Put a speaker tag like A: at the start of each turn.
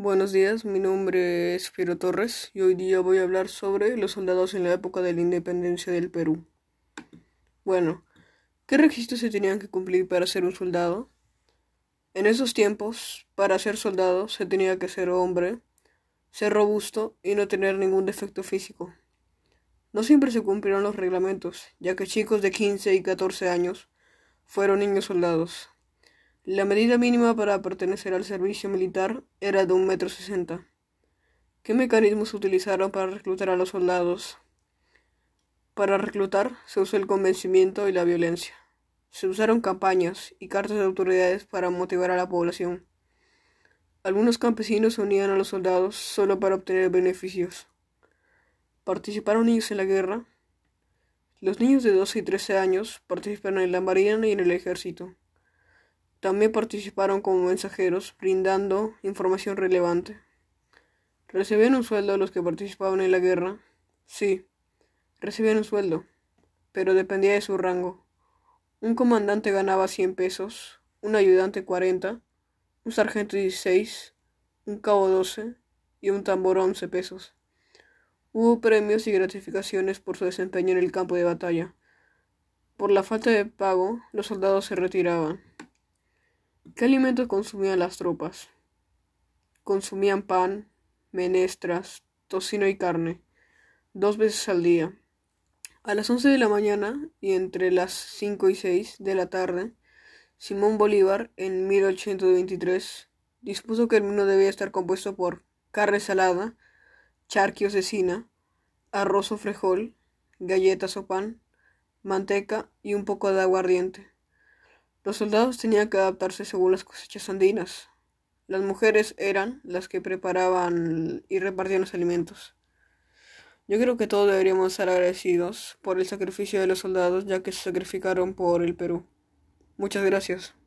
A: Buenos días, mi nombre es Piero Torres y hoy día voy a hablar sobre los soldados en la época de la independencia del Perú. Bueno, ¿qué requisitos se tenían que cumplir para ser un soldado? En esos tiempos, para ser soldado se tenía que ser hombre, ser robusto y no tener ningún defecto físico. No siempre se cumplieron los reglamentos, ya que chicos de 15 y 14 años fueron niños soldados. La medida mínima para pertenecer al servicio militar era de un metro sesenta. ¿Qué mecanismos utilizaron para reclutar a los soldados? Para reclutar se usó el convencimiento y la violencia. Se usaron campañas y cartas de autoridades para motivar a la población. Algunos campesinos se unían a los soldados solo para obtener beneficios. ¿Participaron niños en la guerra? Los niños de 12 y 13 años participaron en la marina y en el ejército. También participaron como mensajeros, brindando información relevante. ¿Recibían un sueldo los que participaban en la guerra? Sí, recibían un sueldo, pero dependía de su rango. Un comandante ganaba 100 pesos, un ayudante 40, un sargento 16, un cabo 12 y un tambor 11 pesos. Hubo premios y gratificaciones por su desempeño en el campo de batalla. Por la falta de pago, los soldados se retiraban. ¿Qué alimentos consumían las tropas? Consumían pan, menestras, tocino y carne, dos veces al día. A las once de la mañana y entre las cinco y seis de la tarde, Simón Bolívar, en 1823, dispuso que el menú debía estar compuesto por carne salada, charqui o cecina, arroz o frejol, galletas o pan, manteca y un poco de aguardiente. Los soldados tenían que adaptarse según las cosechas andinas. Las mujeres eran las que preparaban y repartían los alimentos. Yo creo que todos deberíamos estar agradecidos por el sacrificio de los soldados ya que se sacrificaron por el Perú. Muchas gracias.